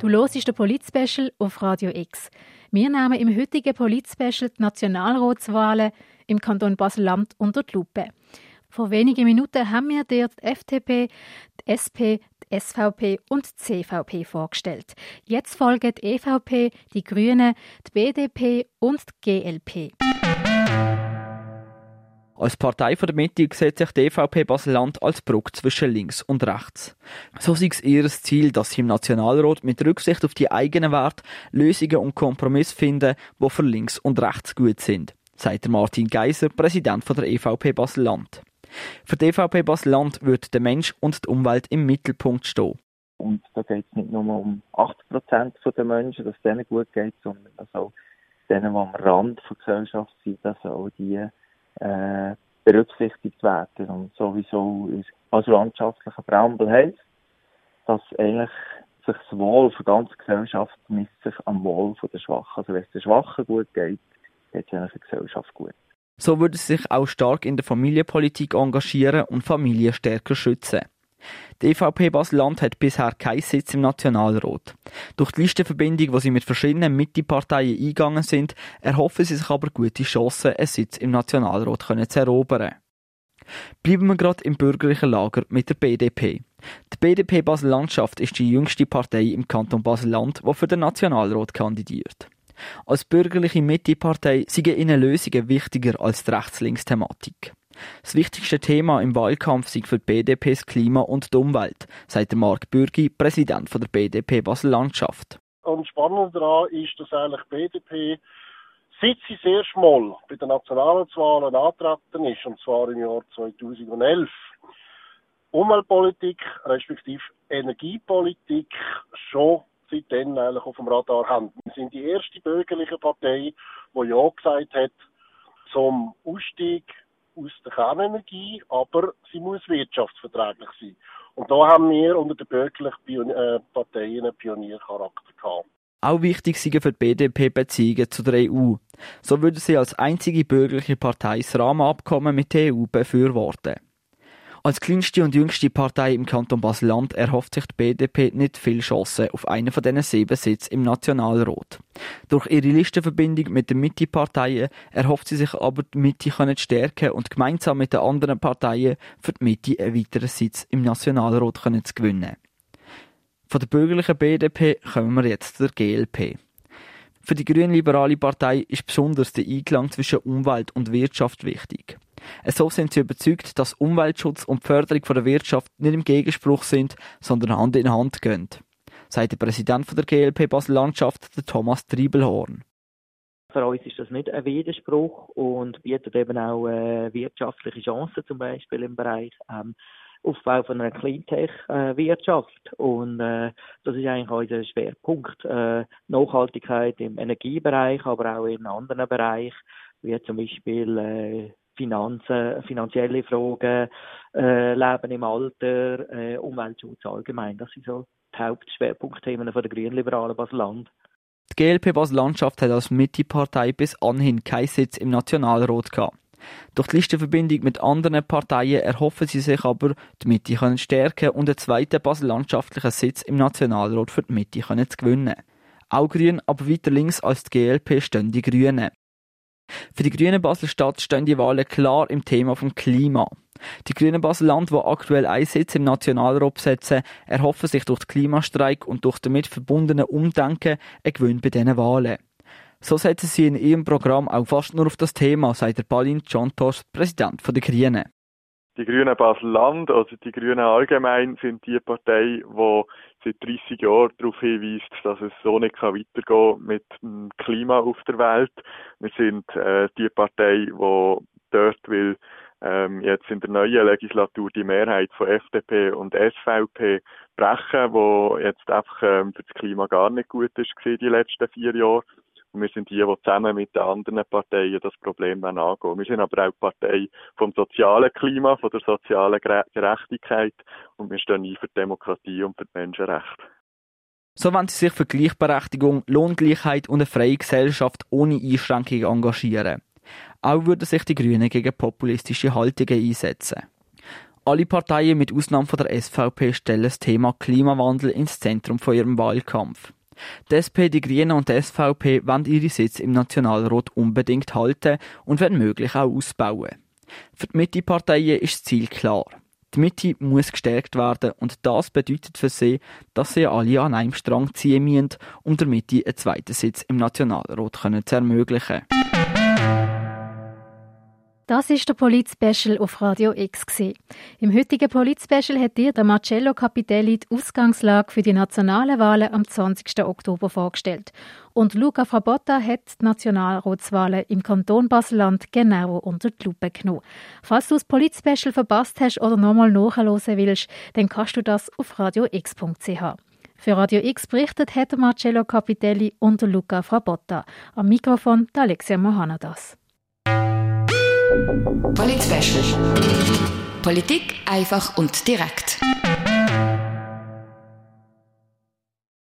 Du hörst den Polit-Special auf Radio X. Wir nehmen im heutigen Polit-Special die Nationalratswahlen im Kanton Basel-Land unter die Lupe. Vor wenigen Minuten haben wir dir die FDP, die SP, die SVP und die CVP vorgestellt. Jetzt folgen die EVP, die Grünen, die BDP und die GLP. Als Partei der Mitte sieht sich die EVP Basel-Land als Brücke zwischen links und rechts. So sei es ihr Ziel, dass sie im Nationalrat mit Rücksicht auf die eigenen Werte Lösungen und Kompromisse finden, die für links und rechts gut sind, sagt Martin Geiser, Präsident der EVP Basel-Land. Für die EVP Basel-Land wird der Mensch und die Umwelt im Mittelpunkt stehen. Und da geht es nicht nur um 80 Prozent der Menschen, dass es denen gut geht, sondern auch denen, die am Rand der Gesellschaft sind, dass auch die äh, berücksichtigt werden. Und sowieso als landschaftlicher Präambel heisst, dass eigentlich sich das Wohl für die ganze Gesellschaft misst sich am Wohl der Schwachen. Also wenn es den Schwachen gut geht, geht es eigentlich der Gesellschaft gut. So würde sie sich auch stark in der Familienpolitik engagieren und Familien stärker schützen. Die EVP Basel-Land hat bisher keinen Sitz im Nationalrat. Durch die Listenverbindung, die sie mit verschiedenen Mitteparteien eingegangen sind, erhoffen sie sich aber gute Chancen, einen Sitz im Nationalrat zu erobern. Bleiben wir gerade im bürgerlichen Lager mit der BDP. Die BDP Basel-Landschaft ist die jüngste Partei im Kanton Basel-Land, die für den Nationalrat kandidiert. Als bürgerliche Mittepartei sind ihnen Lösungen wichtiger als die Rechts-Links-Thematik. Das wichtigste Thema im Wahlkampf sind für die BDP das Klima und die Umwelt, sagt Marc Bürgi, Präsident der BDP Basel-Landschaft. Und spannend daran ist, dass eigentlich die BDP seit sie sehr schmal bei den Nationalratswahlen antreten ist, und zwar im Jahr 2011, Umweltpolitik respektive Energiepolitik schon seitdem eigentlich auf dem Radar haben. Wir sind die erste bürgerliche Partei, die Ja gesagt hat zum Ausstieg aus der Kernenergie, aber sie muss wirtschaftsverträglich sein. Und da haben wir unter den bürgerlichen äh, Parteien einen Pioniercharakter gehabt. Auch wichtig sind für die BDP Beziehungen zu der EU. So würde sie als einzige bürgerliche Partei das Rahmenabkommen mit der EU befürworten. Als kleinste und jüngste Partei im Kanton Basel-Land erhofft sich die BDP nicht viel Chancen auf einen von diesen sieben Sitzen im Nationalrat. Durch ihre Listenverbindung mit den Mitte-Parteien erhofft sie sich aber, die Mitte zu stärken und gemeinsam mit den anderen Parteien für die Mitte einen weiteren Sitz im Nationalrat zu gewinnen. Von der bürgerlichen BDP kommen wir jetzt zur GLP. Für die grünliberale Partei ist besonders der Einklang zwischen Umwelt und Wirtschaft wichtig. So sind sie überzeugt, dass Umweltschutz und Förderung der Wirtschaft nicht im Gegenspruch sind, sondern Hand in Hand gehen. Sagt der Präsident der GLP Basel-Landschaft, Thomas Triebelhorn. Für uns ist das nicht ein Widerspruch und bietet eben auch äh, wirtschaftliche Chancen, zum Beispiel im Bereich ähm, Aufbau von einer Cleantech-Wirtschaft. und äh, das ist eigentlich unser Schwerpunkt. Äh, Nachhaltigkeit im Energiebereich, aber auch in anderen Bereichen, wie zum Beispiel äh, Finanzen, finanzielle Fragen, äh, Leben im Alter, äh, Umweltschutz allgemein. Das sind so die Hauptschwerpunktthemen von der grünliberalen Basel-Land. Die GLP Basel-Landschaft hat als Mittepartei bis anhin keinen Sitz im Nationalrat gehabt. Durch die Listenverbindung mit anderen Parteien erhoffen sie sich aber, die Mitte können stärken und einen zweiten basel-landschaftlichen Sitz im Nationalrat für die Mitte können zu gewinnen. Auch grün, aber weiter links als die GLP stehen die Grünen. Für die Grünen Basel-Stadt stehen die Wahlen klar im Thema vom Klima. Die Grünen Basel-Land, die aktuell einen Sitz im Nationalrat besetzen, erhoffen sich durch den Klimastreik und durch damit verbundene Umdenken einen Gewinn bei diesen Wahlen. So setzen sie in ihrem Programm auch fast nur auf das Thema, sagt der Balin Chantos, Präsident der Grünen. Die Grünen Basel-Land, also die Grünen allgemein, sind die Partei, die seit 30 Jahren darauf hinweist, dass es so nicht weitergehen kann mit dem Klima auf der Welt. Wir sind äh, die Partei, die dort will, ähm, jetzt in der neuen Legislatur die Mehrheit von FDP und SVP brechen, wo jetzt einfach ähm, für das Klima gar nicht gut ist die letzten vier Jahre. Wir sind die, die zusammen mit den anderen Parteien das Problem angehen. Wir sind aber auch die Partei vom sozialen Klima, von der sozialen Gerechtigkeit und wir stehen ein für die Demokratie und für die Menschenrechte. So wollen sie sich für Gleichberechtigung, Lohngleichheit und eine freie Gesellschaft ohne Einschränkungen engagieren. Auch würden sich die Grünen gegen populistische Haltungen einsetzen. Alle Parteien mit Ausnahme von der SVP stellen das Thema Klimawandel ins Zentrum von ihrem Wahlkampf. Die SP, die Grünen und die SVP wollen ihre Sitze im Nationalrat unbedingt halten und wenn möglich auch ausbauen. Für die Mitte-Parteien ist das Ziel klar. Die Mitte muss gestärkt werden und das bedeutet für sie, dass sie alle an einem Strang ziehen müssen, um der Mitte einen zweiten Sitz im Nationalrat zu ermöglichen. Das ist der Polit-Special auf Radio X. Im heutigen Polit-Special hat dir der Marcello Capitelli die Ausgangslage für die nationalen Wahlen am 20. Oktober vorgestellt. Und Luca Frabotta hat die Nationalratswahlen im Kanton Baselland genau unter die Lupe genommen. Falls du das Polit-Special verpasst hast oder nochmal nachhören willst, dann kannst du das auf radiox.ch. Für Radio X berichtet hat Marcello Capitelli und Luca Frabotta. Am Mikrofon Alexia Mohanadas. Polit Politik einfach und direkt.